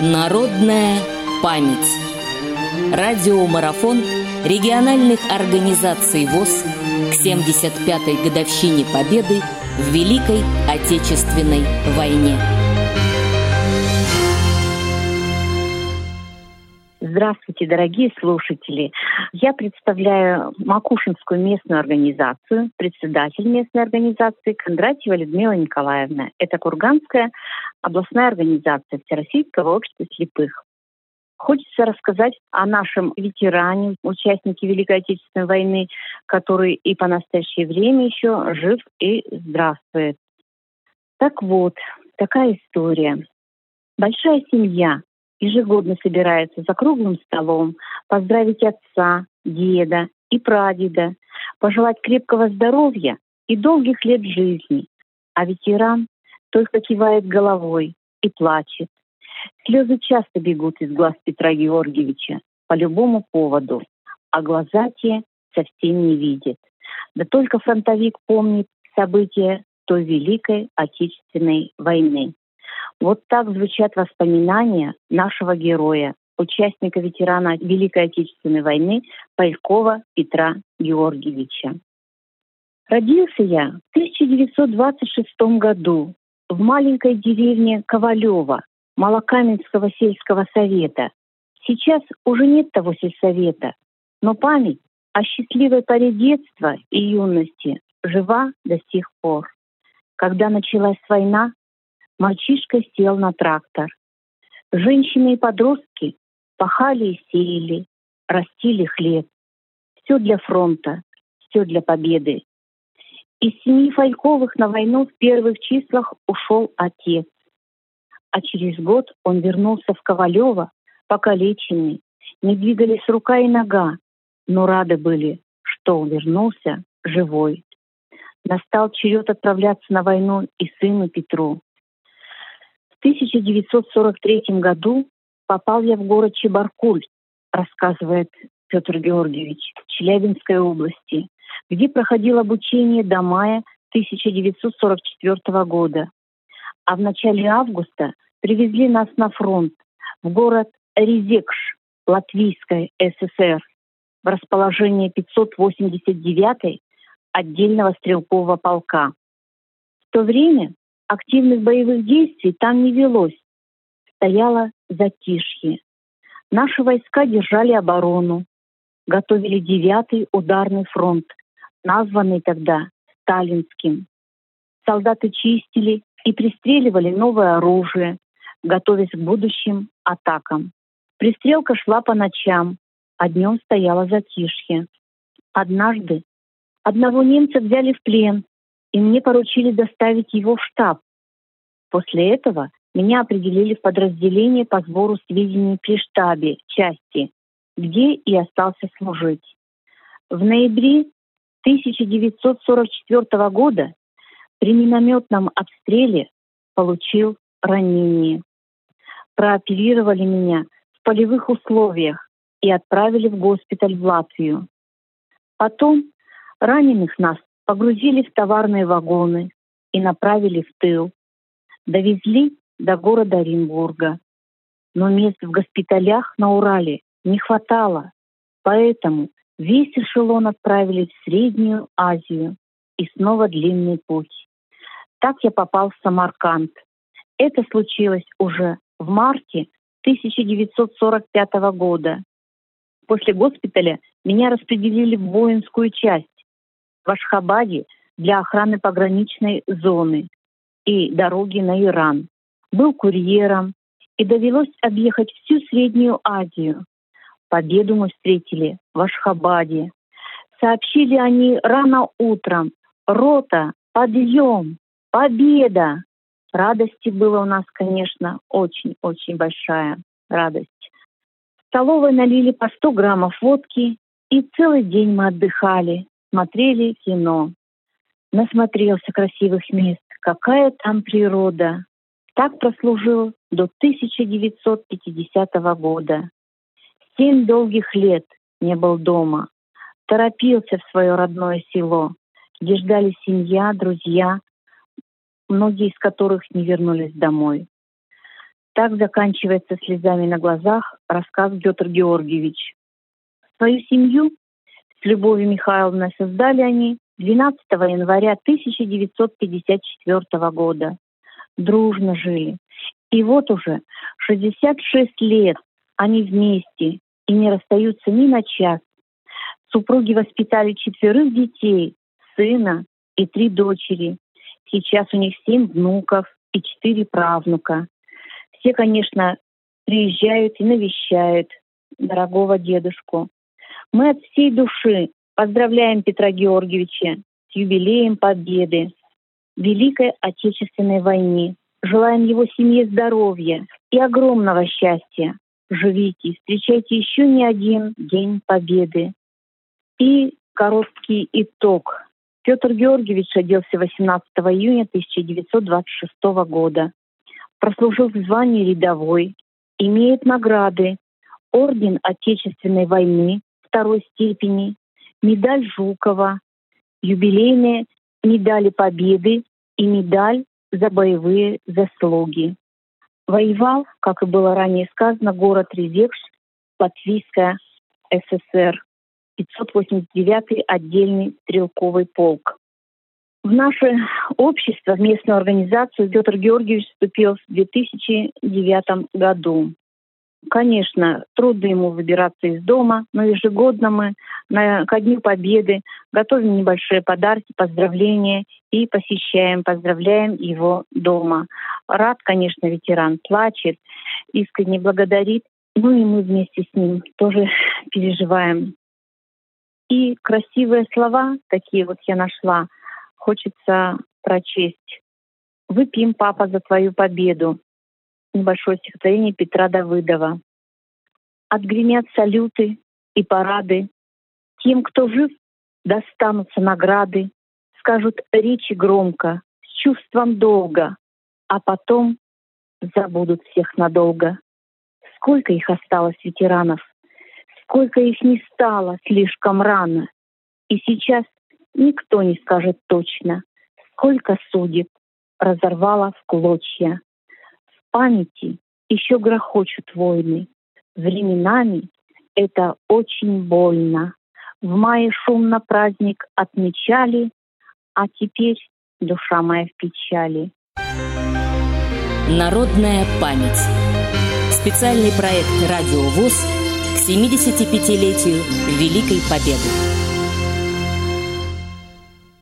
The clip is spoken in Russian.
Народная память. Радиомарафон региональных организаций ВОЗ к 75-й годовщине Победы в Великой Отечественной войне. Здравствуйте, дорогие слушатели. Я представляю Макушинскую местную организацию, председатель местной организации Кондратьева Людмила Николаевна. Это Курганская областная организация Всероссийского общества слепых. Хочется рассказать о нашем ветеране, участнике Великой Отечественной войны, который и по настоящее время еще жив и здравствует. Так вот, такая история. Большая семья ежегодно собирается за круглым столом поздравить отца, деда и прадеда, пожелать крепкого здоровья и долгих лет жизни. А ветеран только кивает головой и плачет. Слезы часто бегут из глаз Петра Георгиевича по любому поводу, а глаза те совсем не видят. Да только фронтовик помнит события той Великой Отечественной войны. Вот так звучат воспоминания нашего героя, участника ветерана Великой Отечественной войны Полькова Петра Георгиевича. Родился я в 1926 году в маленькой деревне Ковалева Малокаменского сельского совета. Сейчас уже нет того сельсовета, но память о счастливой поре детства и юности жива до сих пор. Когда началась война, мальчишка сел на трактор. Женщины и подростки пахали и сеяли, растили хлеб. Все для фронта, все для победы. Из семьи Фальковых на войну в первых числах ушел отец. А через год он вернулся в Ковалево, покалеченный. Не двигались рука и нога, но рады были, что он вернулся живой. Настал черед отправляться на войну и сыну Петру. 1943 году попал я в город Чебаркуль, рассказывает Петр Георгиевич, Челябинской области, где проходил обучение до мая 1944 года. А в начале августа привезли нас на фронт в город Резекш, Латвийской ССР, в расположение 589-й отдельного стрелкового полка. В то время Активных боевых действий там не велось. Стояло затишье. Наши войска держали оборону, готовили девятый ударный фронт, названный тогда Сталинским. Солдаты чистили и пристреливали новое оружие, готовясь к будущим атакам. Пристрелка шла по ночам, а днем стояло затишье. Однажды одного немца взяли в плен, и мне поручили доставить его в штаб. После этого меня определили в подразделение по сбору сведений при штабе части, где и остался служить. В ноябре 1944 года при минометном обстреле получил ранение. Прооперировали меня в полевых условиях и отправили в госпиталь в Латвию. Потом раненых нас погрузили в товарные вагоны и направили в тыл. Довезли до города Оренбурга. Но мест в госпиталях на Урале не хватало, поэтому весь эшелон отправили в Среднюю Азию и снова длинный путь. Так я попал в Самарканд. Это случилось уже в марте 1945 года. После госпиталя меня распределили в воинскую часть, в Ашхабаде для охраны пограничной зоны и дороги на Иран. Был курьером и довелось объехать всю Среднюю Азию. Победу мы встретили в Ашхабаде. Сообщили они рано утром. Рота, подъем, победа! Радости было у нас, конечно, очень-очень большая радость. В столовой налили по 100 граммов водки, и целый день мы отдыхали, смотрели кино. Насмотрелся красивых мест. Какая там природа. Так прослужил до 1950 года. Семь долгих лет не был дома. Торопился в свое родное село, где ждали семья, друзья, многие из которых не вернулись домой. Так заканчивается слезами на глазах рассказ Петр Георгиевич. Свою семью с Любовью Михайловной создали они 12 января 1954 года. Дружно жили. И вот уже 66 лет они вместе и не расстаются ни на час. Супруги воспитали четверых детей, сына и три дочери. Сейчас у них семь внуков и четыре правнука. Все, конечно, приезжают и навещают дорогого дедушку. Мы от всей души поздравляем Петра Георгиевича с юбилеем Победы, Великой Отечественной войне. Желаем его семье здоровья и огромного счастья. Живите, встречайте еще не один День Победы. И короткий итог. Петр Георгиевич родился 18 июня 1926 года. Прослужил в звании рядовой, имеет награды Орден Отечественной войны второй степени, медаль Жукова, юбилейные медали Победы и медаль за боевые заслуги. Воевал, как и было ранее сказано, город Резекш, Латвийская ССР, 589-й отдельный стрелковый полк. В наше общество, в местную организацию Петр Георгиевич вступил в 2009 году. Конечно, трудно ему выбираться из дома, но ежегодно мы на, ко Дню Победы готовим небольшие подарки, поздравления и посещаем, поздравляем его дома. Рад, конечно, ветеран, плачет, искренне благодарит, ну и мы вместе с ним тоже переживаем. И красивые слова, такие вот я нашла, хочется прочесть. «Выпьем, папа, за твою победу небольшое стихотворение Петра Давыдова. Отгремят салюты и парады. Тем, кто жив, достанутся награды. Скажут речи громко, с чувством долга, а потом забудут всех надолго. Сколько их осталось ветеранов, сколько их не стало слишком рано. И сейчас никто не скажет точно, сколько судеб разорвало в клочья памяти еще грохочут войны. Временами это очень больно. В мае шумно праздник отмечали, а теперь душа моя в печали. Народная память. Специальный проект «Радио ВОЗ» к 75-летию Великой Победы.